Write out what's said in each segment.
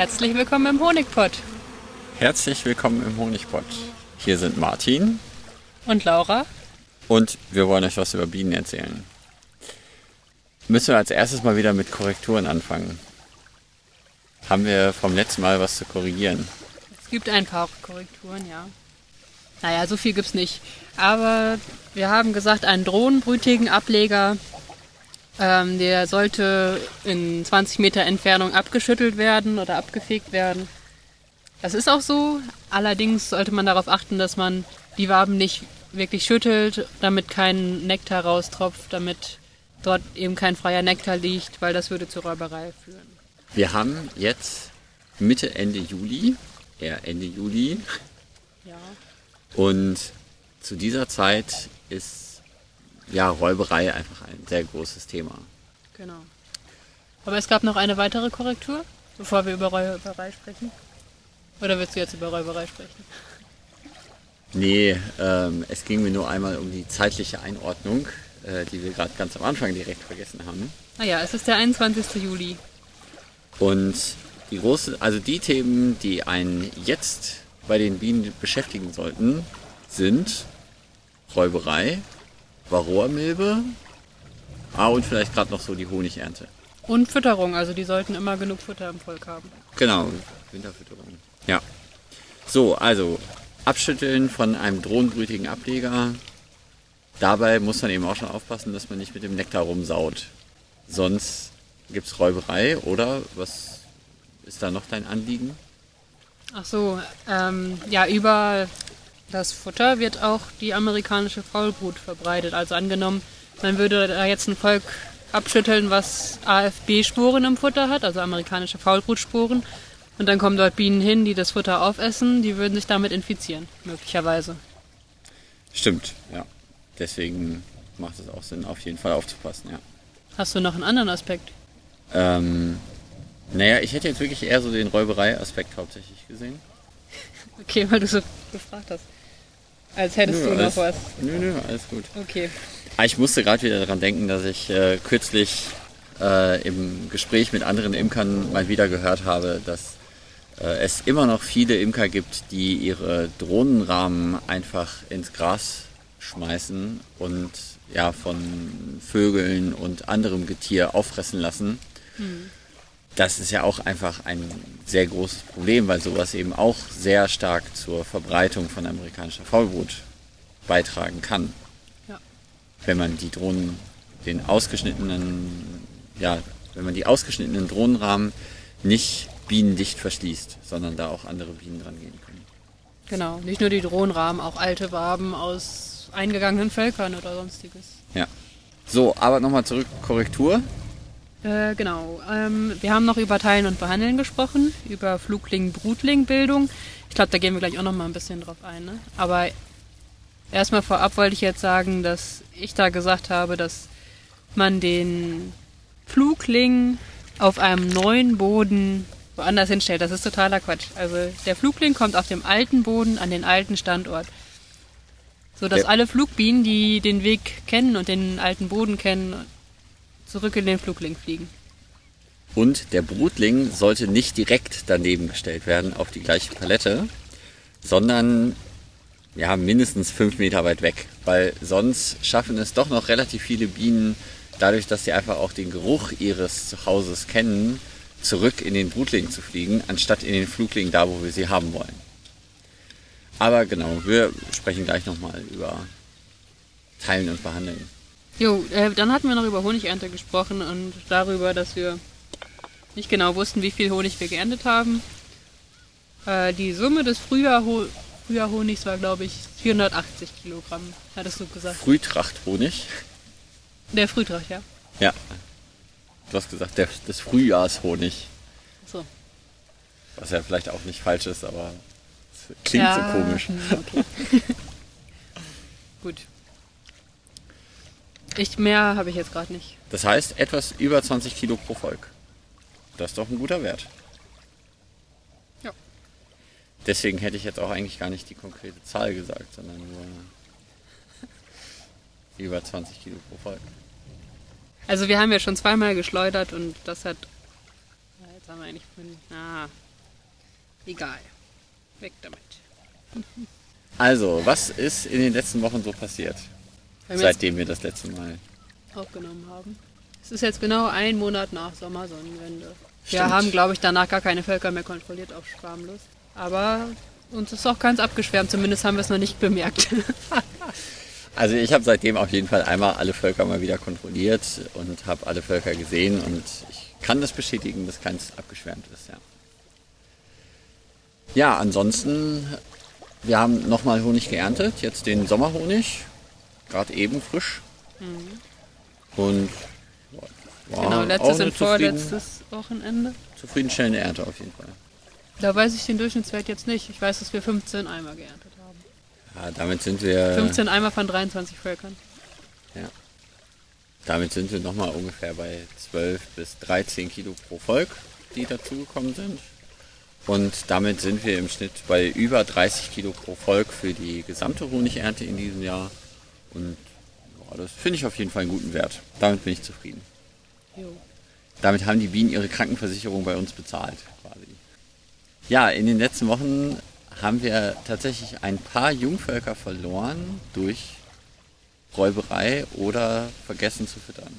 Herzlich willkommen im Honigpott. Herzlich willkommen im Honigpott. Hier sind Martin Und Laura? und wir wollen euch was über Bienen erzählen. Müssen wir als erstes mal wieder mit Korrekturen anfangen. Haben wir vom letzten Mal was zu korrigieren? Es gibt ein paar Korrekturen, ja. Naja, so viel gibt's nicht. Aber wir haben gesagt, einen drohnenbrütigen Ableger, ähm, der sollte in 20 Meter Entfernung abgeschüttelt werden oder abgefegt werden. Das ist auch so. Allerdings sollte man darauf achten, dass man die Waben nicht wirklich schüttelt, damit kein Nektar raustropft, damit dort eben kein freier Nektar liegt, weil das würde zur Räuberei führen. Wir haben jetzt Mitte, Ende Juli, eher Ende Juli, Ja. und zu dieser Zeit ist ja Räuberei einfach ein sehr großes Thema. Genau. Aber es gab noch eine weitere Korrektur, bevor wir über Räuberei sprechen. Oder willst du jetzt über Räuberei sprechen? Nee, ähm, es ging mir nur einmal um die zeitliche Einordnung, äh, die wir gerade ganz am Anfang direkt vergessen haben. Ah es ist der 21. Juli. Und die große, also die Themen, die einen jetzt bei den Bienen beschäftigen sollten, sind Räuberei, Varroamilbe, ah und vielleicht gerade noch so die Honigernte. Und Fütterung, also die sollten immer genug Futter im Volk haben. Genau, Winterfütterung. Ja. So, also abschütteln von einem drohnenbrütigen Ableger. Dabei muss man eben auch schon aufpassen, dass man nicht mit dem Nektar rumsaut. Sonst gibt's Räuberei oder was ist da noch dein Anliegen? Ach so, ähm, ja, über das Futter wird auch die amerikanische Faulbrut verbreitet. Also angenommen, man würde da jetzt ein Volk abschütteln, was AFB-Sporen im Futter hat, also amerikanische Faulbrutsporen. Und dann kommen dort Bienen hin, die das Futter aufessen, die würden sich damit infizieren, möglicherweise. Stimmt, ja. Deswegen macht es auch Sinn, auf jeden Fall aufzupassen, ja. Hast du noch einen anderen Aspekt? Ähm, naja, ich hätte jetzt wirklich eher so den Räuberei-Aspekt hauptsächlich gesehen. Okay, weil du so gefragt hast. Als hättest du noch alles, was. nö, nö, alles gut. Okay. Ah, Ich musste gerade wieder daran denken, dass ich äh, kürzlich äh, im Gespräch mit anderen Imkern mal wieder gehört habe, dass äh, es immer noch viele Imker gibt, die ihre Drohnenrahmen einfach ins Gras schmeißen und ja von Vögeln und anderem Getier auffressen lassen. Das ist ja auch einfach ein sehr großes Problem, weil sowas eben auch sehr stark zur Verbreitung von amerikanischer Faulbrut beitragen kann Ja. wenn man die Drohnen, den ausgeschnittenen, ja, wenn man die ausgeschnittenen Drohnenrahmen nicht bienendicht verschließt, sondern da auch andere Bienen dran gehen können. Genau. Nicht nur die Drohnenrahmen, auch alte Waben aus eingegangenen Völkern oder sonstiges. Ja. So, aber nochmal zurück, Korrektur. Äh, genau. Ähm, wir haben noch über Teilen und Behandeln gesprochen, über Flugling-Brutling-Bildung. Ich glaube, da gehen wir gleich auch noch mal ein bisschen drauf ein. Ne? Aber erstmal vorab wollte ich jetzt sagen, dass ich da gesagt habe, dass man den Flugling auf einem neuen Boden woanders hinstellt. Das ist totaler Quatsch. Also der Flugling kommt auf dem alten Boden an den alten Standort. So dass Ja. alle Flugbienen, die den Weg kennen und den alten Boden kennen, zurück in den Flugling fliegen. Und der Brutling sollte nicht direkt daneben gestellt werden auf die gleiche Palette, sondern ja, mindestens fünf Meter weit weg, weil sonst schaffen es doch noch relativ viele Bienen, dadurch, dass sie einfach auch den Geruch ihres Zuhauses kennen, zurück in den Brutling zu fliegen, anstatt in den Flugling da, wo wir sie haben wollen. Aber genau, wir sprechen gleich nochmal über Teilen und Behandeln. Jo, äh, dann hatten wir noch über Honigernte gesprochen und darüber, dass wir nicht genau wussten, wie viel Honig wir geerntet haben. Äh, die Summe des Frühjahr Frühjahrhonigs war, glaube ich, 480 Kilogramm, hattest du gesagt. Frühtrachthonig. Der Frühtracht, ja. Ja. Du hast gesagt, der, des Frühjahrshonig. So. Was ja vielleicht auch nicht falsch ist, aber es klingt ja, so komisch. hm, Okay. Gut. Ich mehr habe ich jetzt gerade nicht. Das heißt, etwas über 20 Kilo pro Volk. Das ist doch ein guter Wert. Ja. Deswegen hätte ich jetzt auch eigentlich gar nicht die konkrete Zahl gesagt, sondern nur über 20 Kilo pro Volk. Also wir haben ja schon zweimal geschleudert und das hat. Ja, Jetzt haben wir eigentlich. Ah, Egal. Weg damit. Also, was ist in den letzten Wochen so passiert? Wir Seitdem wir das letzte Mal. aufgenommen haben. Es ist jetzt genau ein Monat nach Sommersonnenwende. Wir Stimmt. haben, glaube ich, danach gar keine Völker mehr kontrolliert auf Schwarmlust. Aber uns ist auch ganz abgeschwärmt, zumindest haben wir es noch nicht bemerkt. Also ich habe seitdem auf jeden Fall einmal alle Völker mal wieder kontrolliert und habe alle Völker gesehen und ich kann das bestätigen, dass keins abgeschwärmt ist, ja. Ja, ansonsten, wir haben nochmal Honig geerntet, jetzt den Sommerhonig, gerade eben frisch. Und war genau, auch letztes eine und vorletztes Wochenende. zufrieden- zufriedenstellende Ernte auf jeden Fall. Da weiß ich den Durchschnittswert jetzt nicht. Ich weiß, dass wir 15 Eimer geerntet haben. Ja, damit sind wir 15 Eimer von 23 Völkern. Ja. Damit sind wir nochmal ungefähr bei 12 bis 13 Kilo pro Volk, die dazugekommen sind. Und damit sind wir im Schnitt bei über 30 Kilo pro Volk für die gesamte Honigernte in diesem Jahr. Und ja, das finde ich auf jeden Fall einen guten Wert. Damit bin ich zufrieden. Jo. Damit haben die Bienen ihre Krankenversicherung bei uns bezahlt, quasi. Ja, in den letzten Wochen haben wir tatsächlich ein paar Jungvölker verloren durch Räuberei oder vergessen zu füttern.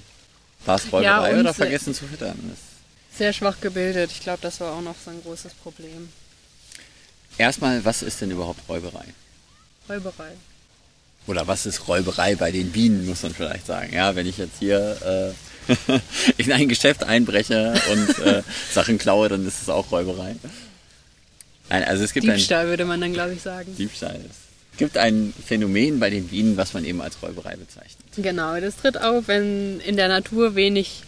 War es Räuberei Ja, oder se- vergessen zu füttern? Das Sehr schwach gebildet. Ich glaube, das war auch noch so ein großes Problem. Erstmal, was ist denn überhaupt Räuberei? Räuberei. Oder was ist Räuberei bei den Bienen, muss man vielleicht sagen. Ja, wenn ich jetzt hier äh, in ein Geschäft einbreche und äh, Sachen klaue, dann ist es auch Räuberei. Nein, also es gibt ein Diebstahl würde man dann, glaube ich, sagen. Diebstahl. Es gibt ein Phänomen bei den Bienen, was man eben als Räuberei bezeichnet. Genau, das tritt auf, wenn in der Natur wenig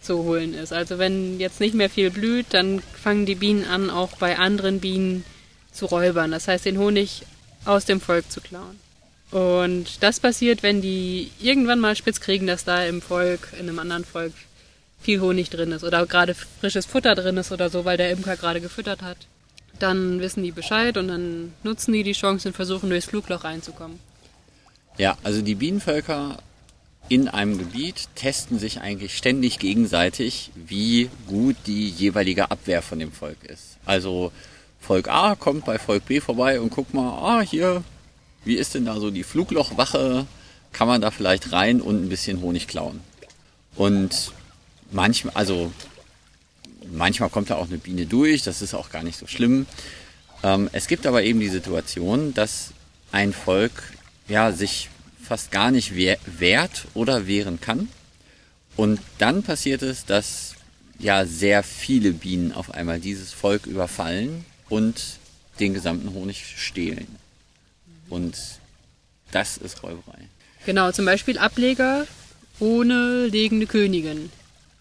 zu holen ist. Also wenn jetzt nicht mehr viel blüht, dann fangen die Bienen an, auch bei anderen Bienen zu räubern. Das heißt, den Honig aus dem Volk zu klauen. Und das passiert, wenn die irgendwann mal spitz kriegen, dass da im Volk, in einem anderen Volk, viel Honig drin ist oder gerade frisches Futter drin ist oder so, weil der Imker gerade gefüttert hat. Dann wissen die Bescheid und dann nutzen die die Chance und versuchen durchs Flugloch reinzukommen. Ja, also die Bienenvölker in einem Gebiet testen sich eigentlich ständig gegenseitig, wie gut die jeweilige Abwehr von dem Volk ist. Also Volk A kommt bei Volk B vorbei und guckt mal, ah, hier, wie ist denn da so die Fluglochwache? Kann man da vielleicht rein und ein bisschen Honig klauen? Und manchmal, also manchmal kommt da auch eine Biene durch, das ist auch gar nicht so schlimm. Ähm, es gibt aber eben die Situation, dass ein Volk ja, sich fast gar nicht wehr, wehrt oder wehren kann. Und dann passiert es, dass ja sehr viele Bienen auf einmal dieses Volk überfallen und den gesamten Honig stehlen. Und das ist Räuberei. Genau, zum Beispiel Ableger ohne legende Königin.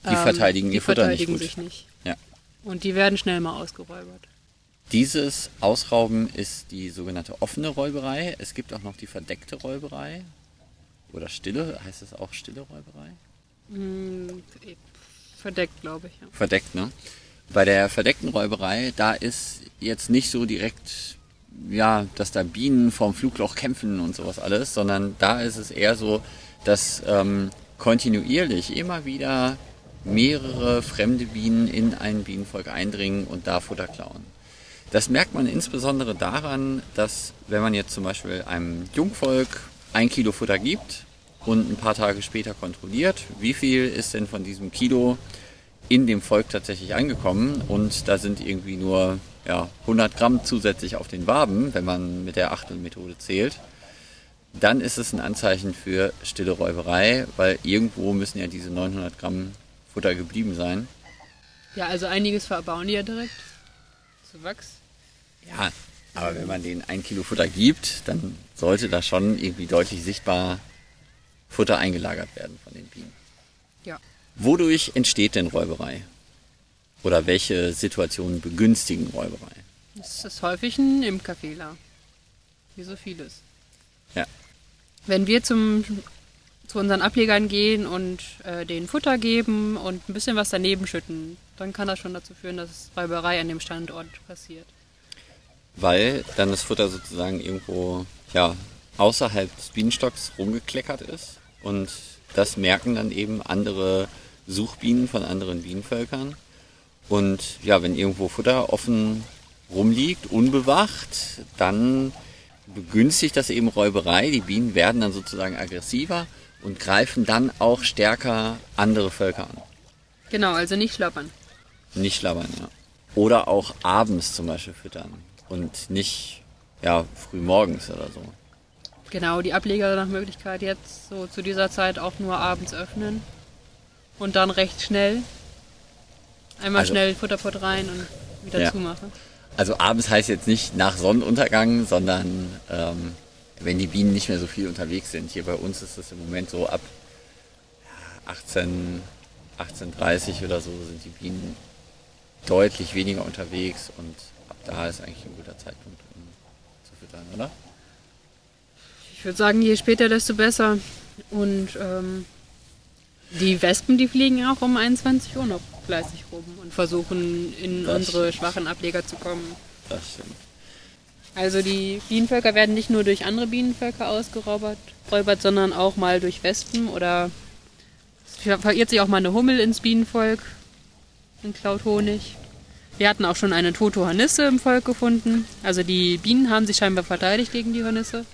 Die verteidigen Ähm, die ihr Futter nicht verteidigen gut. sich nicht. Ja. Und die werden schnell mal ausgeräubert. Dieses Ausrauben ist die sogenannte offene Räuberei. Es gibt auch noch die verdeckte Räuberei. Oder stille, heißt es auch stille Räuberei? Hm, verdeckt, glaube ich. Ja. Verdeckt, ne? Bei der verdeckten Räuberei, da ist jetzt nicht so direkt, ja, dass da Bienen vorm Flugloch kämpfen und sowas alles, sondern da ist es eher so, dass ähm, kontinuierlich immer wieder mehrere fremde Bienen in ein Bienenvolk eindringen und da Futter klauen. Das merkt man insbesondere daran, dass wenn man jetzt zum Beispiel einem Jungvolk ein Kilo Futter gibt und ein paar Tage später kontrolliert, wie viel ist denn von diesem Kilo in dem Volk tatsächlich angekommen und da sind irgendwie nur ja, 100 Gramm zusätzlich auf den Waben, wenn man mit der Achtelmethode zählt, dann ist es ein Anzeichen für stille Räuberei, weil irgendwo müssen ja diese 900 Gramm Futter geblieben sein. ja, also einiges verbauen die ja direkt. Zu Wachs. Ja, aber wenn man denen ein Kilo Futter gibt, dann sollte da schon irgendwie deutlich sichtbar Futter eingelagert werden von den Bienen. Wodurch entsteht denn Räuberei? Oder welche Situationen begünstigen Räuberei? Das ist häufig ein Imkerfehler. Wie so vieles. Ja. Wenn wir zum, zu unseren Ablegern gehen und äh, denen Futter geben und ein bisschen was daneben schütten, dann kann das schon dazu führen, dass Räuberei an dem Standort passiert. Weil dann das Futter sozusagen irgendwo ja, außerhalb des Bienenstocks rumgekleckert ist. Und das merken dann eben andere Suchbienen von anderen Bienenvölkern. Und ja, wenn irgendwo Futter offen rumliegt, unbewacht, dann begünstigt das eben Räuberei. Die Bienen werden dann sozusagen aggressiver und greifen dann auch stärker andere Völker an. Genau, also nicht schlappern. Nicht schlabbern, ja. Oder auch abends zum Beispiel füttern und nicht ja, früh morgens oder so. Genau, die Ableger nach Möglichkeit jetzt so zu dieser Zeit auch nur abends öffnen und dann recht schnell einmal Also- schnell Futterpot rein und wieder Ja. zumachen. Also abends heißt jetzt nicht nach Sonnenuntergang, sondern ähm, wenn die Bienen nicht mehr so viel unterwegs sind. Hier bei uns ist es im Moment so ab ja, 18, 18.30 oder so sind die Bienen deutlich weniger unterwegs und ab da ist eigentlich ein guter Zeitpunkt, um zu füttern, oder? Ich würde sagen, je später, desto besser. Und ähm, die Wespen, die fliegen auch um 21 Uhr noch fleißig rum und versuchen in Das unsere schwachen Ableger zu kommen. Das stimmt. Also die Bienenvölker werden nicht nur durch andere Bienenvölker ausgeräubert, räubert, sondern auch mal durch Wespen oder es verirrt sich auch mal eine Hummel ins Bienenvolk und klaut Honig. Wir hatten auch schon eine tote Hornisse im Volk gefunden. Also die Bienen haben sich scheinbar verteidigt gegen die Hornisse.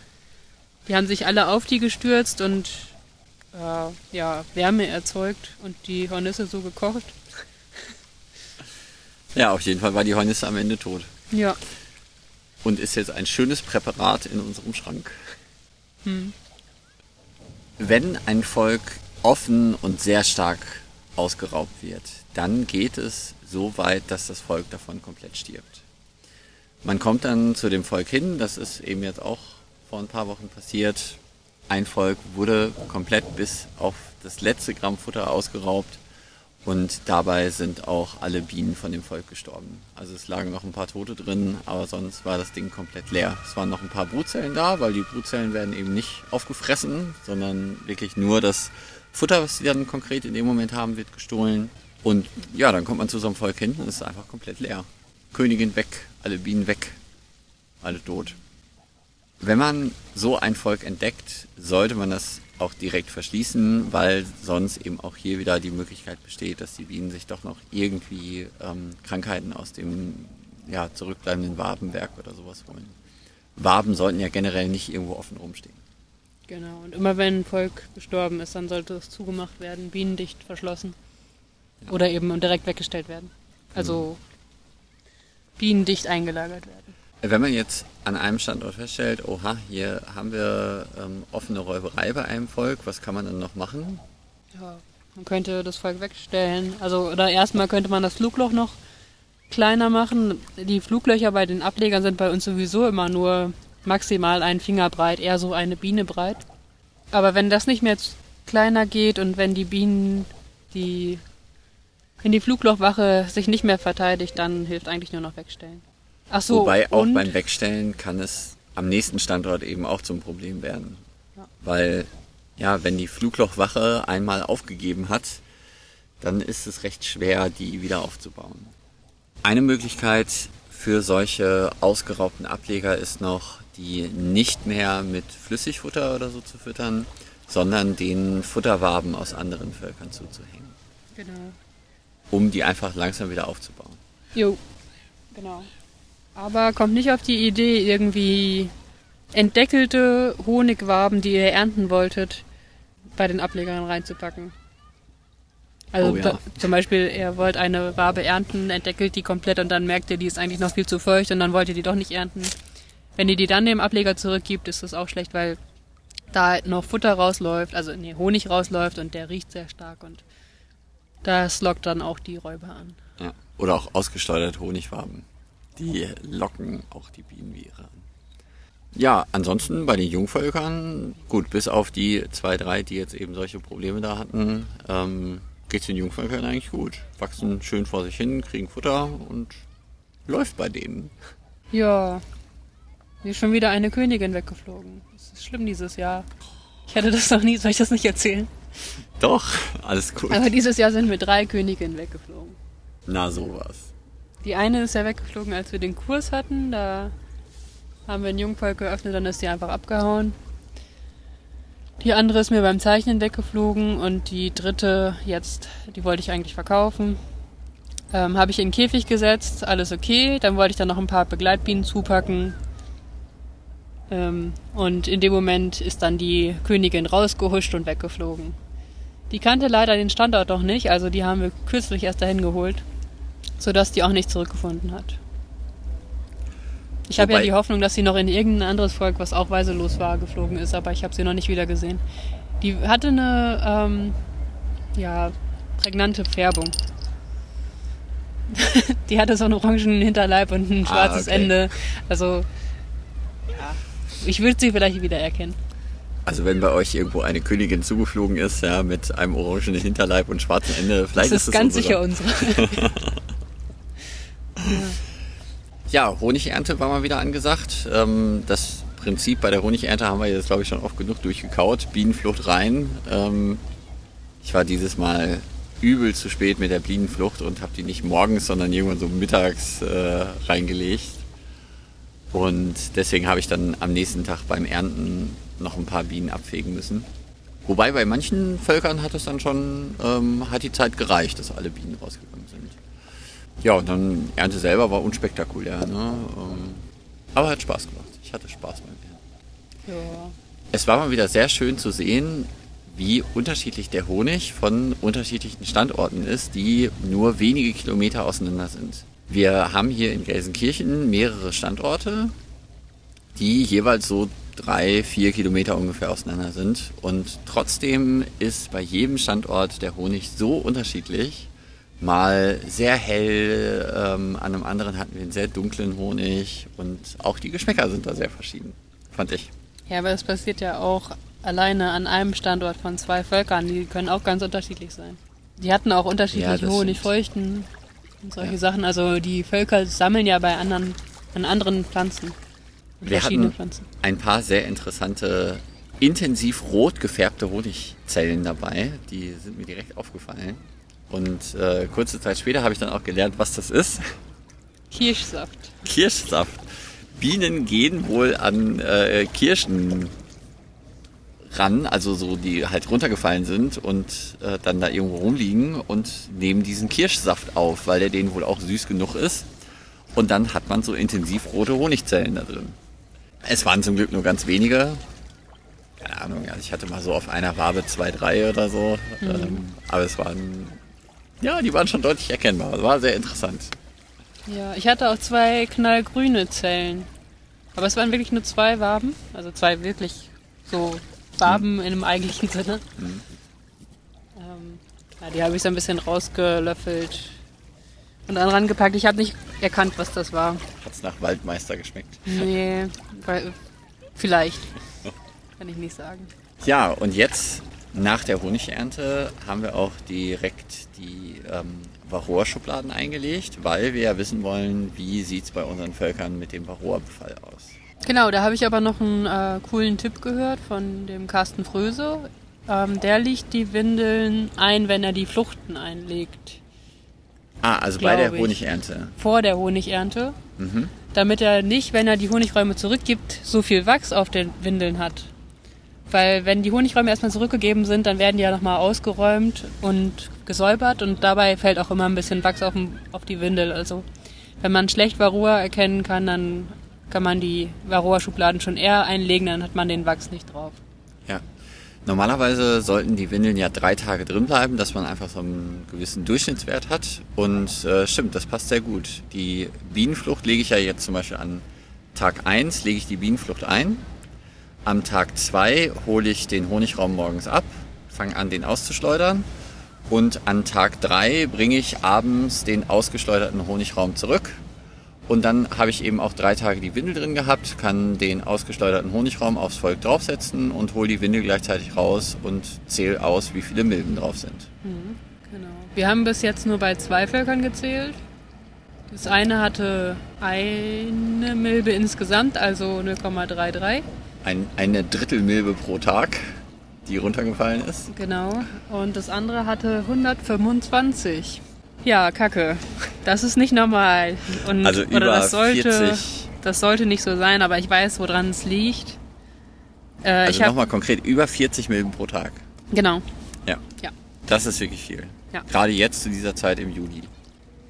Die haben sich alle auf die gestürzt und äh, ja, Wärme erzeugt und die Hornisse so gekocht. Ja, auf jeden Fall war die Hornisse am Ende tot. Ja, und ist jetzt ein schönes Präparat in unserem Schrank. Wenn ein Volk offen und sehr stark ausgeraubt wird, dann geht es so weit, dass das Volk davon komplett stirbt. Man kommt dann zu dem Volk hin, das ist eben jetzt auch vor ein paar Wochen passiert. Ein Volk wurde komplett bis auf das letzte Gramm Futter ausgeraubt und dabei sind auch alle Bienen von dem Volk gestorben. Also es lagen noch ein paar Tote drin, aber sonst war das Ding komplett leer. Es waren noch ein paar Brutzellen da, weil die Brutzellen werden eben nicht aufgefressen, sondern wirklich nur das Futter, was sie dann konkret in dem Moment haben, wird gestohlen. Und ja, dann kommt man zu so einem Volk hin und es ist einfach komplett leer. Königin weg, alle Bienen weg, alle tot. Wenn man so ein Volk entdeckt, sollte man das auch direkt verschließen, weil sonst eben auch hier wieder die Möglichkeit besteht, dass die Bienen sich doch noch irgendwie ähm, Krankheiten aus dem ja, zurückbleibenden Wabenwerk oder sowas holen. Waben sollten ja generell nicht irgendwo offen rumstehen. genau. Und immer wenn ein Volk gestorben ist, dann sollte es zugemacht werden, bienendicht verschlossen. Oder eben direkt weggestellt werden. Also bienendicht eingelagert werden. Wenn man jetzt an einem Standort feststellt, oha, hier haben wir ähm, offene Räuberei bei einem Volk, was kann man dann noch machen? Ja, man könnte das Volk wegstellen. Also, oder erstmal könnte man das Flugloch noch kleiner machen. Die Fluglöcher bei den Ablegern sind bei uns sowieso immer nur maximal einen Finger breit, eher so eine Biene breit. Aber wenn das nicht mehr kleiner geht und wenn die Bienen, die, wenn die Fluglochwache sich nicht mehr verteidigt, dann hilft eigentlich nur noch wegstellen. Ach so, Wobei auch und, beim Wegstellen kann es am nächsten Standort eben auch zum Problem werden. Ja. Weil, ja, wenn die Fluglochwache einmal aufgegeben hat, dann ist es recht schwer, die wieder aufzubauen. Eine Möglichkeit für solche ausgeraubten Ableger ist noch, die nicht mehr mit Flüssigfutter oder so zu füttern, sondern den Futterwaben aus anderen Völkern zuzuhängen, Genau. um die einfach langsam wieder aufzubauen. Jo, genau. Aber kommt nicht auf die Idee, irgendwie entdeckelte Honigwaben, die ihr ernten wolltet, bei den Ablegern reinzupacken. Also Oh ja. zum Beispiel, ihr wollt eine Wabe ernten, entdeckelt die komplett und dann merkt ihr, die ist eigentlich noch viel zu feucht und dann wollt ihr die doch nicht ernten. Wenn ihr die dann dem Ableger zurückgibt, ist das auch schlecht, weil da noch Futter rausläuft, also nee, Honig rausläuft und der riecht sehr stark und das lockt dann auch die Räuber an. Ja. Oder auch ausgesteuerte Honigwaben. Die locken auch die Bienen wie ihre an. Ja, ansonsten bei den Jungvölkern, gut, bis auf die zwei, drei, die jetzt eben solche Probleme da hatten, ähm, geht's den Jungvölkern eigentlich gut. Wachsen schön vor sich hin, kriegen Futter und läuft bei denen. Ja, mir ist schon wieder eine Königin weggeflogen. Das ist schlimm dieses Jahr. Ich hatte das noch nie, soll ich das nicht erzählen? Doch, alles gut. Aber dieses Jahr sind mir drei Königinnen weggeflogen. Na sowas. Die eine ist ja weggeflogen, als wir den Kurs hatten. Da haben wir ein Jungvolk geöffnet, dann ist die einfach abgehauen. Die andere ist mir beim Zeichnen weggeflogen und die dritte jetzt, die wollte ich eigentlich verkaufen. Ähm, habe ich in den Käfig gesetzt, alles okay. Dann wollte ich dann noch ein paar Begleitbienen zupacken. Ähm, und in dem Moment ist dann die Königin rausgehuscht und weggeflogen. Die kannte leider den Standort noch nicht, also die haben wir kürzlich erst dahin geholt, sodass die auch nicht zurückgefunden hat. Ich habe ja die Hoffnung, dass sie noch in irgendein anderes Volk, was auch weiselos war, geflogen ist, aber ich habe sie noch nicht wieder gesehen. Die hatte eine ähm, ja, prägnante Färbung. die hatte so einen orangen Hinterleib und ein Ah, schwarzes okay. Ende. Also, ja, ich würde sie vielleicht wieder erkennen. Also wenn bei euch irgendwo eine Königin zugeflogen ist, ja, mit einem orangenen Hinterleib und schwarzem Ende, vielleicht Das ist ist es ganz unsere. sicher unsere. Ja, Honigernte war mal wieder angesagt. Ähm, das Prinzip bei der Honigernte haben wir jetzt, glaube ich, schon oft genug durchgekaut. Bienenflucht rein. Ähm, ich war dieses Mal übel zu spät mit der Bienenflucht und habe die nicht morgens, sondern irgendwann so mittags äh, reingelegt. Und deswegen habe ich dann am nächsten Tag beim Ernten noch ein paar Bienen abfegen müssen. Wobei bei manchen Völkern hat es dann schon, ähm, hat die Zeit gereicht, dass alle Bienen rausgegangen sind. Ja, und dann Ernte selber war unspektakulär. Ne? Ähm, aber hat Spaß gemacht. Ich hatte Spaß beim Ernten. ja. Es war mal wieder sehr schön zu sehen, wie unterschiedlich der Honig von unterschiedlichen Standorten ist, die nur wenige Kilometer auseinander sind. Wir haben hier in Gelsenkirchen mehrere Standorte, die jeweils so drei, vier Kilometer ungefähr auseinander sind. Und trotzdem ist bei jedem Standort der Honig so unterschiedlich. Mal sehr hell, ähm, an einem anderen hatten wir einen sehr dunklen Honig und auch die Geschmäcker sind da sehr verschieden, fand ich. ja, aber es passiert ja auch alleine an einem Standort von zwei Völkern. Die können auch ganz unterschiedlich sein. Die hatten auch Ja, unterschiedliche das Honigfeuchten und solche Ja. Sachen. Also die Völker sammeln ja bei anderen, an anderen Pflanzen. Wir hatten Pflanzen. ein paar sehr interessante, intensiv rot gefärbte Honigzellen dabei. Die sind mir direkt aufgefallen. Und äh, kurze Zeit später habe ich dann auch gelernt, was das ist. Kirschsaft. Kirschsaft. Bienen gehen wohl an äh, Kirschen ran, also so die halt runtergefallen sind und äh, dann da irgendwo rumliegen und nehmen diesen Kirschsaft auf, weil der denen wohl auch süß genug ist. Und dann hat man so intensiv rote Honigzellen da drin. Es waren zum Glück nur ganz wenige. Keine Ahnung, also ich hatte mal so auf einer Wabe zwei, drei oder so. Ähm, aber es waren, ja, die waren schon deutlich erkennbar. Es war sehr interessant. Ja, ich hatte auch zwei knallgrüne Zellen. Aber es waren wirklich nur zwei Waben. Also zwei wirklich so Waben in dem eigentlichen Sinne. Mhm. Ähm, ja, die habe ich so ein bisschen rausgelöffelt und dann rangepackt. Ich habe nicht erkannt, was das war. Hat's nach Waldmeister geschmeckt. Nee, weil, vielleicht. Kann ich nicht sagen. Ja, und jetzt nach der Honigernte haben wir auch direkt die ähm, Varroa-Schubladen eingelegt, weil wir ja wissen wollen, wie sieht's bei unseren Völkern mit dem Varroa-Befall aus. Genau, da habe ich aber noch einen äh, coolen Tipp gehört von dem Carsten Fröse. Ähm, der legt die Windeln ein, wenn er die Fluchten einlegt. Ah, also bei der ich. Honigernte. Vor der Honigernte. Mhm. Damit er nicht, wenn er die Honigräume zurückgibt, so viel Wachs auf den Windeln hat. Weil wenn die Honigräume erstmal zurückgegeben sind, dann werden die ja nochmal ausgeräumt und gesäubert und dabei fällt auch immer ein bisschen Wachs auf, auf die Windel. Also wenn man schlecht Varroa erkennen kann, dann kann man die Varroa-Schubladen schon eher einlegen, dann hat man den Wachs nicht drauf. Ja. Normalerweise sollten die Windeln ja drei Tage drin bleiben, dass man einfach so einen gewissen Durchschnittswert hat. Und äh, stimmt, das passt sehr gut. Die Bienenflucht lege ich ja jetzt zum Beispiel an Tag 1 lege ich die Bienenflucht ein. Am Tag 2 hole ich den Honigraum morgens ab, fange an, den auszuschleudern. Und an Tag 3 bringe ich abends den ausgeschleuderten Honigraum zurück. Und dann habe ich eben auch drei Tage die Windel drin gehabt, kann den ausgeschleuderten Honigraum aufs Volk draufsetzen und hole die Windel gleichzeitig raus und zähle aus, wie viele Milben drauf sind. Genau. Wir haben bis jetzt nur bei zwei Völkern gezählt. Das eine hatte eine Milbe insgesamt, also 0,33. Ein, eine Drittelmilbe pro Tag, die runtergefallen ist. Genau. Und das andere hatte 125. Ja, Kacke. Das ist nicht normal. Und, Also oder über das sollte, 40. Das sollte nicht so sein, aber ich weiß, woran es liegt. Äh, Also ich habe nochmal konkret, über 40 Milben pro Tag. genau. Ja. Ja. Das ist wirklich viel. Ja. Gerade jetzt zu dieser Zeit im Juli.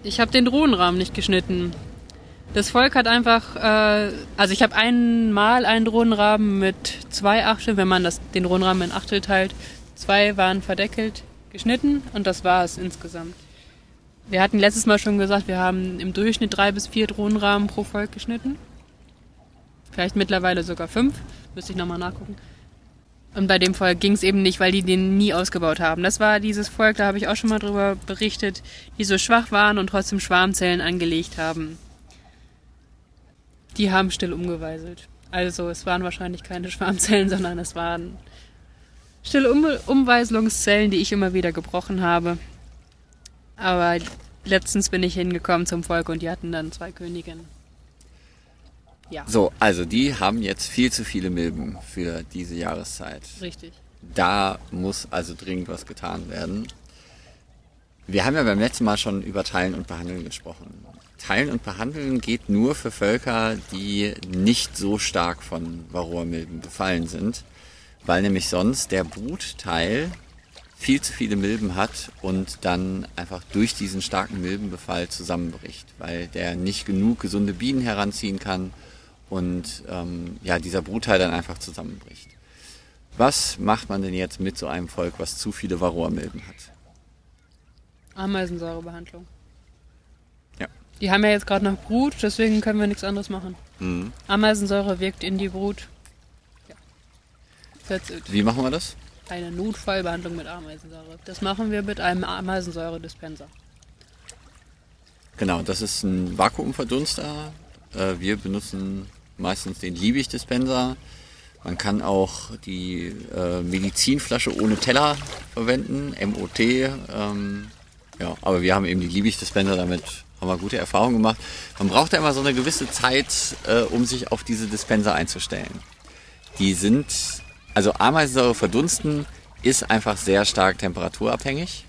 Ich habe den Drohnenrahmen nicht geschnitten. Das Volk hat einfach, äh, also ich habe einmal einen Drohnenrahmen mit zwei Achtel, wenn man das, den Drohnenrahmen in Achtel teilt. Zwei waren verdeckelt, geschnitten und das war es insgesamt. Wir hatten letztes Mal schon gesagt, wir haben im Durchschnitt drei bis vier Drohnenrahmen pro Volk geschnitten. Vielleicht mittlerweile sogar fünf. Müsste ich nochmal nachgucken. Und bei dem Volk ging es eben nicht, weil die den nie ausgebaut haben. Das war dieses Volk, da habe ich auch schon mal drüber berichtet, die so schwach waren und trotzdem Schwarmzellen angelegt haben. Die haben still umgeweiselt. Also es waren wahrscheinlich keine Schwarmzellen, sondern es waren stille um Umweiselungszellen, die ich immer wieder gebrochen habe. Aber letztens bin ich hingekommen zum Volk und die hatten dann zwei Königinnen. Ja. So, also die haben jetzt viel zu viele Milben für diese Jahreszeit. Richtig. Da muss also dringend was getan werden. Wir haben ja beim letzten Mal schon über Teilen und Behandeln gesprochen. Teilen und Behandeln geht nur für Völker, die nicht so stark von Varroamilben befallen sind, weil nämlich sonst der Brutteil viel zu viele Milben hat und dann einfach durch diesen starken Milbenbefall zusammenbricht, weil der nicht genug gesunde Bienen heranziehen kann und ähm, ja, dieser Brutteil dann einfach zusammenbricht. Was macht man denn jetzt mit so einem Volk, was zu viele Varroamilben hat? Ameisensäurebehandlung. Die haben ja jetzt gerade noch Brut, deswegen können wir nichts anderes machen. Mhm. Ameisensäure wirkt in die Brut. Ja. That's it. Wie machen wir das? Eine Notfallbehandlung mit Ameisensäure. Das machen wir mit einem Ameisensäure-Dispenser. Genau, das ist ein Vakuumverdunster. Äh, wir benutzen meistens den Liebig-Dispenser. Man kann auch die äh, Medizinflasche ohne Teller verwenden, MOT. Ähm, ja, aber wir haben eben die Liebig-Dispenser, damit haben wir gute Erfahrungen gemacht. Man braucht ja immer so eine gewisse Zeit, äh, um sich auf diese Dispenser einzustellen. Die sind, also Ameisensäure verdunsten ist einfach sehr stark temperaturabhängig.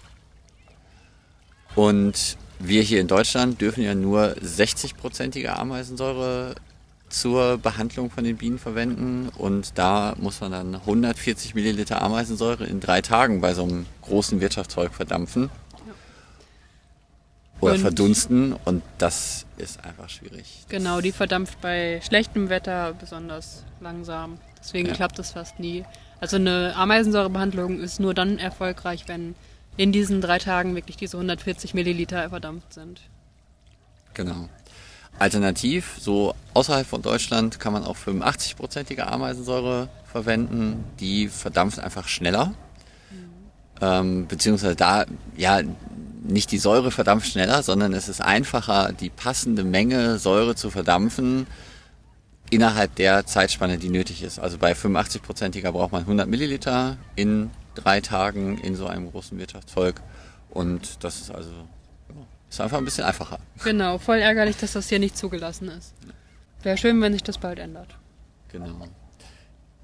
Und wir hier in Deutschland dürfen ja nur 60-prozentige Ameisensäure zur Behandlung von den Bienen verwenden und da muss man dann 140 Milliliter Ameisensäure in drei Tagen bei so einem großen Wirtschaftszeug verdampfen oder und verdunsten und das ist einfach schwierig. Genau, die verdampft bei schlechtem Wetter besonders langsam. Deswegen ja. klappt das fast nie. Also eine Ameisensäurebehandlung ist nur dann erfolgreich, wenn in diesen drei Tagen wirklich diese 140 Milliliter verdampft sind. Genau. Alternativ, so außerhalb von Deutschland kann man auch 85-prozentige Ameisensäure verwenden. Die verdampft einfach schneller. Mhm. Ähm, beziehungsweise da, ja, nicht die Säure verdampft schneller, sondern es ist einfacher, die passende Menge Säure zu verdampfen innerhalb der Zeitspanne, die nötig ist. Also bei 85-prozentiger braucht man 100 Milliliter in drei Tagen in so einem großen Wirtschaftsvolk. Und das ist also ist einfach ein bisschen einfacher. Genau, voll ärgerlich, dass das hier nicht zugelassen ist. Wäre schön, wenn sich das bald ändert. Genau.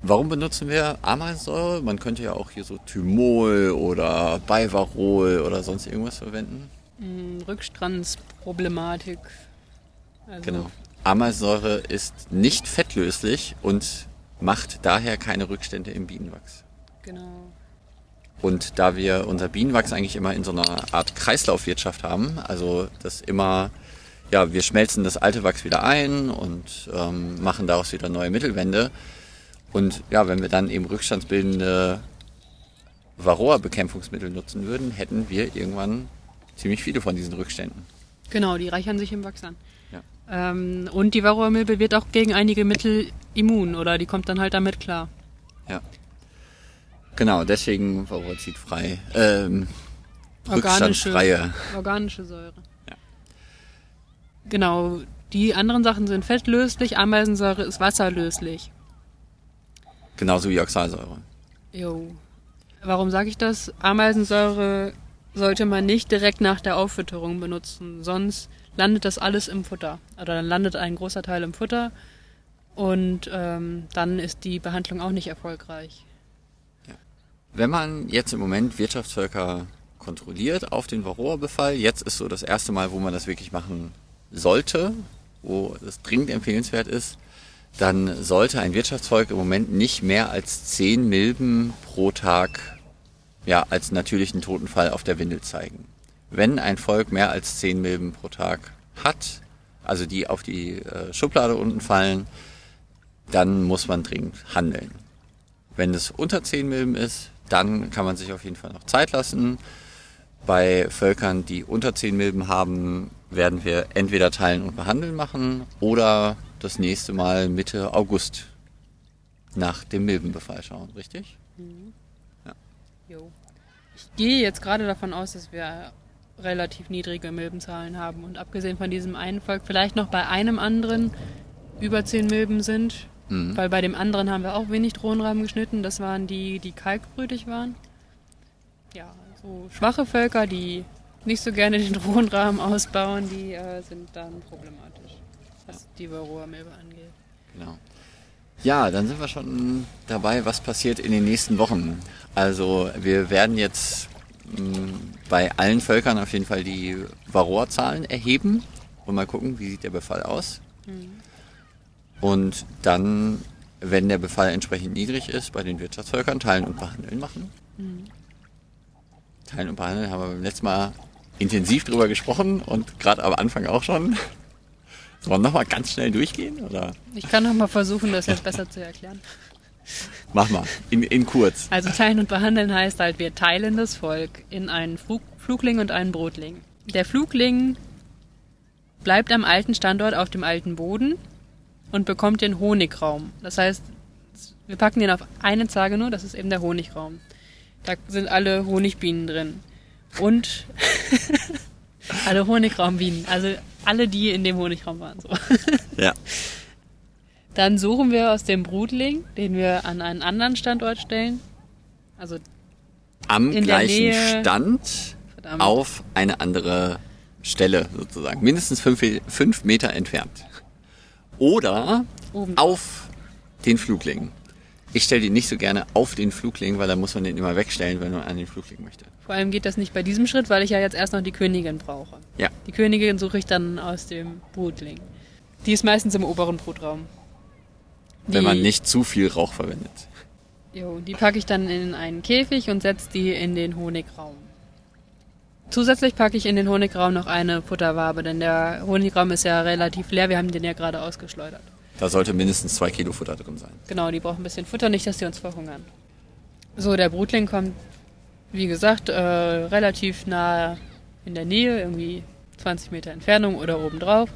Warum benutzen wir Ameisensäure? Man könnte ja auch hier so Thymol oder Bivarol oder sonst irgendwas verwenden. Mm, Rückstrandsproblematik. Also genau. Ameisensäure ist nicht fettlöslich und macht daher keine Rückstände im Bienenwachs. Genau. Und da wir unser Bienenwachs eigentlich immer in so einer Art Kreislaufwirtschaft haben, also das immer, ja, wir schmelzen das alte Wachs wieder ein und ähm, machen daraus wieder neue Mittelwände. Und ja, wenn wir dann eben rückstandsbildende Varroa-Bekämpfungsmittel nutzen würden, hätten wir irgendwann ziemlich viele von diesen Rückständen. Genau, die reichern sich im Wachs an. Ja. Ähm, und die Varroa-Milbe wird auch gegen einige Mittel immun oder die kommt dann halt damit klar. Ja. Genau, deswegen varroazidfrei. Ähm, organische, organische Säure. Ja. Genau, die anderen Sachen sind fettlöslich, Ameisensäure ist wasserlöslich. Genauso wie Oxalsäure. Jo. Warum sage ich das? Ameisensäure sollte man nicht direkt nach der Auffütterung benutzen, sonst landet das alles im Futter. Oder dann landet ein großer Teil im Futter und ähm, dann ist die Behandlung auch nicht erfolgreich. Wenn man jetzt im Moment Wirtschaftsvölker kontrolliert auf den Varroa-Befall, jetzt ist so das erste Mal, wo man das wirklich machen sollte, wo es dringend empfehlenswert ist, dann sollte ein Wirtschaftsvolk im Moment nicht mehr als 10 Milben pro Tag ja, als natürlichen Totenfall auf der Windel zeigen. wenn ein Volk mehr als 10 Milben pro Tag hat, also die auf die äh, Schublade unten fallen, dann muss man dringend handeln. Wenn es unter 10 Milben ist, dann kann man sich auf jeden Fall noch Zeit lassen. Bei Völkern, die unter 10 Milben haben, werden wir entweder teilen und behandeln machen oder das nächste Mal Mitte August nach dem Milbenbefall schauen, richtig? Jo. Ich gehe jetzt gerade davon aus, dass wir relativ niedrige Milbenzahlen haben und abgesehen von diesem einen Volk vielleicht noch bei einem anderen über 10 Milben sind, Mhm. weil bei dem anderen haben wir auch wenig Drohnenrahmen geschnitten. Das waren die, die kalkbrütig waren. Ja, so schwache Völker, die nicht so gerne den Drohnenrahmen ausbauen, die äh, sind dann problematisch, was die Varroa-Milbe angeht. Genau. Ja, dann sind wir schon dabei, was passiert in den nächsten Wochen. Also wir werden jetzt mh, bei allen Völkern auf jeden Fall die Varroa-Zahlen erheben und mal gucken, wie sieht der Befall aus. Und dann, wenn der Befall entsprechend niedrig ist, bei den Wirtschaftsvölkern teilen und behandeln machen. Teilen und behandeln haben wir beim letzten Mal intensiv drüber gesprochen und gerade am Anfang auch schon. Sollen wir nochmal ganz schnell durchgehen? Oder? Ich kann noch mal versuchen, das jetzt besser zu erklären. Mach mal, in, in kurz. Also teilen und behandeln heißt halt, wir teilen das Volk in einen Flug, Flugling und einen Brutling. Der Flugling bleibt am alten Standort auf dem alten Boden und bekommt den Honigraum. Das heißt, wir packen den auf eine Zage nur, das ist eben der Honigraum. Da sind alle Honigbienen drin. Und alle Honigraumbienen, also alle, die in dem Honigraum waren. So. Ja. Dann suchen wir aus dem Brutling, den wir an einen anderen Standort stellen. Also Am gleichen Stand verdammt. auf eine andere Stelle sozusagen. Mindestens fünf, fünf Meter entfernt. Oder Oben. auf den Flugling. Ich stelle den nicht so gerne auf den Flugling, weil da muss man den immer wegstellen, wenn man an den Flugling möchte. Vor allem geht das nicht bei diesem Schritt, weil ich ja jetzt erst noch die Königin brauche. Ja. Die Königin suche ich dann aus dem Brutling. Die ist meistens im oberen Brutraum. Wenn Die- man nicht zu viel Rauch verwendet. Jo, die packe ich dann in einen Käfig und setze die in den Honigraum. Zusätzlich packe ich in den Honigraum noch eine Futterwabe, denn der Honigraum ist ja relativ leer. Wir haben den ja gerade ausgeschleudert. Da sollte mindestens zwei Kilo Futter drin sein. Genau, die brauchen ein bisschen Futter, nicht, dass die uns verhungern. So, der Brutling kommt, wie gesagt, äh, relativ nah in der Nähe, irgendwie 20 Meter Entfernung oder obendrauf.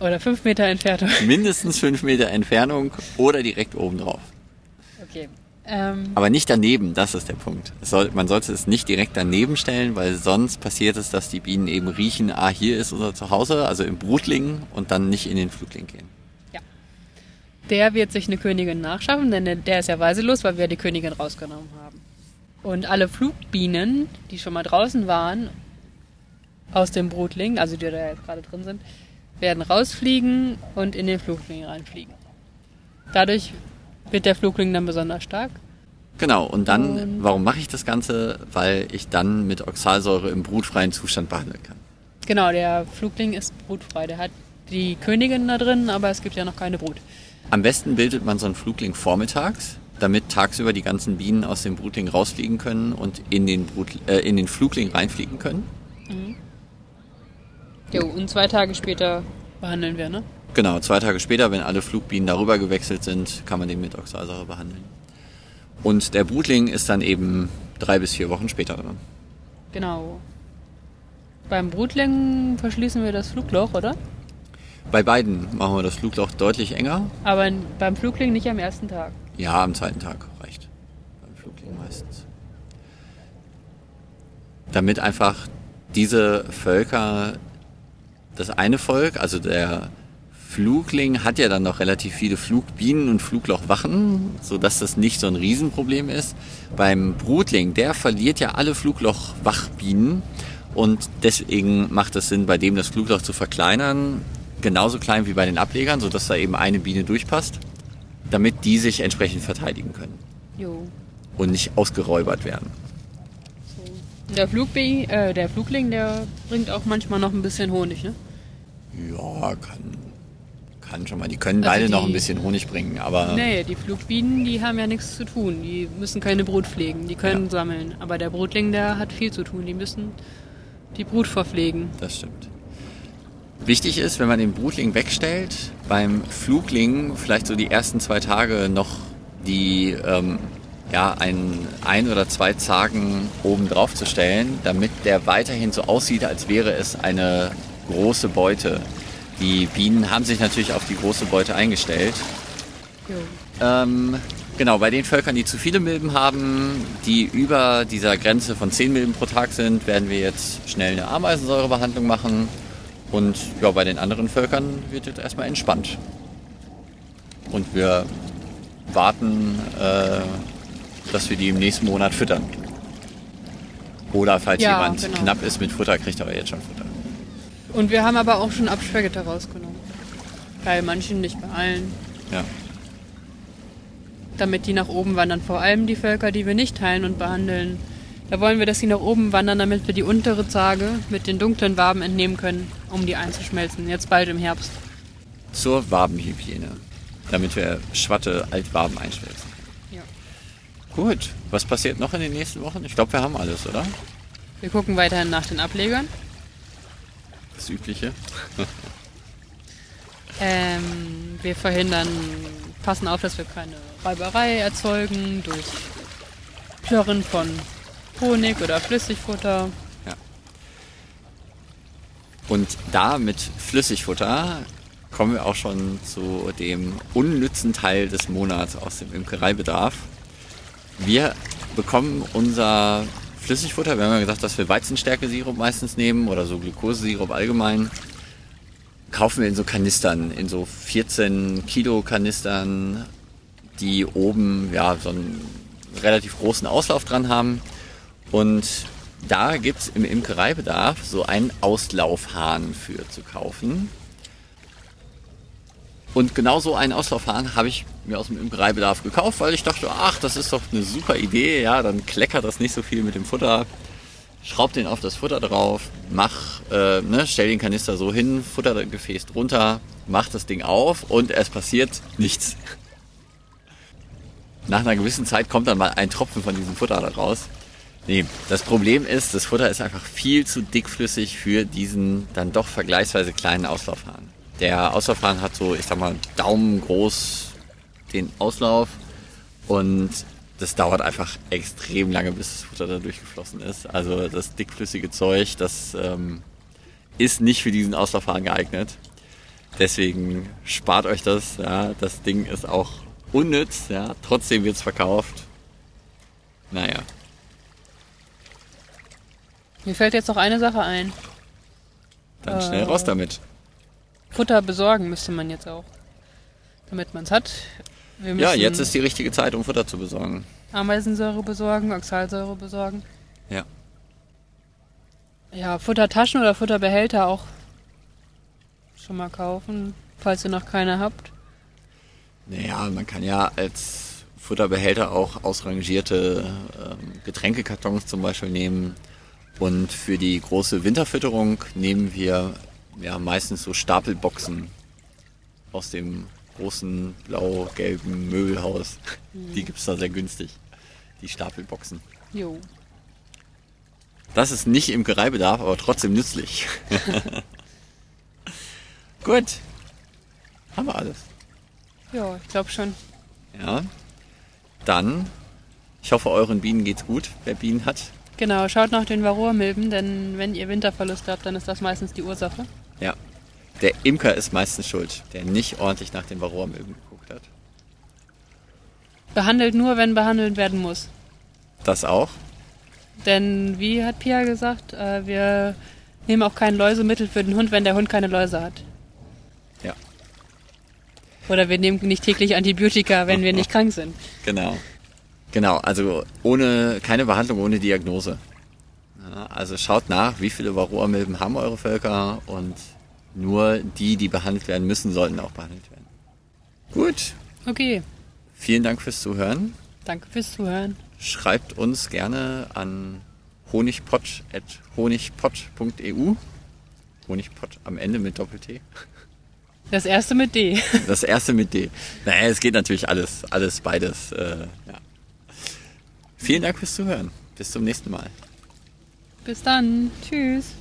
Oder 5 Meter Entfernung. Mindestens fünf Meter Entfernung oder direkt oben drauf. Okay. Ähm, Aber nicht daneben, das ist der Punkt. Soll, man sollte es nicht direkt daneben stellen, weil sonst passiert es, dass die Bienen eben riechen, ah, hier ist unser Zuhause, also im Brutling und dann nicht in den Flugling gehen. der wird sich eine Königin nachschaffen, denn der ist ja weiselos, weil wir die Königin rausgenommen haben. Und alle Flugbienen, die schon mal draußen waren, aus dem Brutling, also die da jetzt gerade drin sind, werden rausfliegen und in den Flugling reinfliegen. Dadurch wird der Flugling dann besonders stark. Genau, und dann, Und- warum mache ich das Ganze? Weil ich dann mit Oxalsäure im brutfreien Zustand behandeln kann. Genau, der Flugling ist brutfrei. Der hat die Königin da drin, aber es gibt ja noch keine Brut. Am besten bildet man so einen Flugling vormittags, damit tagsüber die ganzen Bienen aus dem Brutling rausfliegen können und in den, Brut, äh, in den Flugling reinfliegen können. Jo, und zwei Tage später behandeln wir, ne? Genau, zwei Tage später, wenn alle Flugbienen darüber gewechselt sind, kann man den mit Oxalsäure behandeln. Und der Brutling ist dann eben drei bis vier Wochen später dran. Genau. Beim Brutling verschließen wir das Flugloch, oder? Bei beiden machen wir das Flugloch deutlich enger. Aber beim Flugling nicht am ersten Tag. Ja, am zweiten Tag reicht. Beim Flugling meistens. Damit einfach diese Völker, das eine Volk, also der Flugling hat ja dann noch relativ viele Flugbienen und Fluglochwachen, sodass das nicht so ein Riesenproblem ist. Beim Brutling, der verliert ja alle Fluglochwachbienen und deswegen macht es Sinn, bei dem das Flugloch zu verkleinern, genauso klein wie bei den Ablegern, sodass da eben eine Biene durchpasst, damit die sich entsprechend verteidigen können Jo. und nicht ausgeräubert werden. Der, Flugbi äh, der Flugling, der bringt auch manchmal noch ein bisschen Honig, ne? Ja, kann, kann schon mal. Die können Also beide noch die- ein bisschen Honig bringen, aber Nee, die Flugbienen, die haben ja nichts zu tun. Die müssen keine Brut pflegen, die können Ja. sammeln. Aber der Brutling, der hat viel zu tun. Die müssen die Brut verpflegen. Das stimmt. Wichtig ist, wenn man den Brutling wegstellt, beim Flugling vielleicht so die ersten zwei Tage noch die ähm, ja, ein, ein oder zwei Zagen oben drauf zu stellen, damit der weiterhin so aussieht, als wäre es eine große Beute. Die Bienen haben sich natürlich auf die große Beute eingestellt. Ähm, genau, bei den Völkern, die zu viele Milben haben, die über dieser Grenze von 10 Milben pro Tag sind, werden wir jetzt schnell eine Ameisensäurebehandlung machen. Und ja, bei den anderen Völkern wird jetzt erstmal entspannt. Und wir warten, äh, dass wir die im nächsten Monat füttern. Oder falls Ja, jemand genau. knapp ist mit Futter, kriegt er aber jetzt schon Futter. Und wir haben aber auch schon Absperrgitter rausgenommen. Bei manchen, nicht bei allen. Ja. Damit die nach oben wandern. Vor allem die Völker, die wir nicht teilen und behandeln. Da wollen wir, dass sie nach oben wandern, damit wir die untere Zage mit den dunklen Waben entnehmen können, um die einzuschmelzen. Jetzt bald im Herbst. Zur Wabenhygiene. Damit wir Schwatte Altwaben einschmelzen. Ja. Gut, was passiert noch in den nächsten Wochen? Ich glaube, wir haben alles, oder? Wir gucken weiterhin nach den Ablegern. Das Übliche. Ähm, wir verhindern, passen auf, dass wir keine Räuberei erzeugen durch Plörren von Honig oder Flüssigfutter. Und da mit Flüssigfutter kommen wir auch schon zu dem unnützen Teil des Monats aus dem Imkereibedarf. Wir bekommen unser Flüssigfutter, wir haben ja gesagt, dass wir Weizenstärke-Sirup meistens nehmen oder so Glukosesirup allgemein, kaufen wir in so Kanistern, in so 14 Kilo Kanistern, die oben ja so einen relativ großen Auslauf dran haben. Und da gibt's im Imkereibedarf so einen Auslaufhahn für zu kaufen. Und genau so einen Auslaufhahn habe ich mir aus dem Imkereibedarf gekauft, weil ich dachte, ach, das ist doch eine super Idee, ja, dann kleckert das nicht so viel mit dem Futter. Schraub den auf das Futter drauf, mach, äh, ne, stell den Kanister so hin, Futtergefäß drunter, mach das Ding auf und es passiert nichts. Nach einer gewissen Zeit kommt dann mal ein Tropfen von diesem Futter da raus. Nee, das Problem ist, das Futter ist einfach viel zu dickflüssig für diesen dann doch vergleichsweise kleinen Auslaufhahn. Der Auslaufhahn hat so, ich sag mal, daumengroß den Auslauf und das dauert einfach extrem lange, bis das Futter da durchgeflossen ist. Also das dickflüssige Zeug, das ähm, ist nicht für diesen Auslaufhahn geeignet. Deswegen spart euch das. Ja. Das Ding ist auch unnütz, ja. trotzdem wird's verkauft. Naja. Mir fällt jetzt noch eine Sache ein. Dann schnell raus damit. Futter besorgen müsste man jetzt auch. Damit man es hat. Ja, jetzt ist die richtige Zeit, um Futter zu besorgen. Ameisensäure besorgen, Oxalsäure besorgen. Ja. Ja, Futtertaschen oder Futterbehälter auch schon mal kaufen, falls ihr noch keine habt. Naja, man kann ja als Futterbehälter auch ausrangierte ähm, Getränkekartons zum Beispiel nehmen. Und für die große Winterfütterung nehmen wir ja meistens so Stapelboxen aus dem großen blau-gelben Möbelhaus. Die gibt's da sehr günstig, die Stapelboxen. Jo. Das ist nicht im Gereibedarf, aber trotzdem nützlich. Gut. Haben wir alles. Ja, ich glaube schon. Ja. Dann, ich hoffe, euren Bienen geht's gut, wer Bienen hat. Genau, schaut nach den Varroamilben, denn wenn ihr Winterverluste habt, dann ist das meistens die Ursache. Ja. Der Imker ist meistens schuld, der nicht ordentlich nach den Varroamilben geguckt hat. Behandelt nur, wenn behandelt werden muss. Das auch. Denn wie hat Pia gesagt, äh, wir nehmen auch kein Läusemittel für den Hund, wenn der Hund keine Läuse hat. Ja, Oder wir nehmen nicht täglich Antibiotika, wenn wir nicht krank sind. genau. Genau, also ohne keine Behandlung ohne Diagnose. Ja, also schaut nach, wie viele Varroamilben haben eure Völker und nur die, die behandelt werden müssen, sollten auch behandelt werden. Gut, Okay, vielen Dank fürs Zuhören. danke fürs Zuhören. Schreibt uns gerne an honigpott.honigpott.eu. Honigpott am Ende mit Doppel-T. Das erste mit D. Das erste mit D. Naja, es geht natürlich alles, alles beides. Äh, ja. Vielen Dank fürs Zuhören. Bis zum nächsten Mal. Bis dann. Tschüss.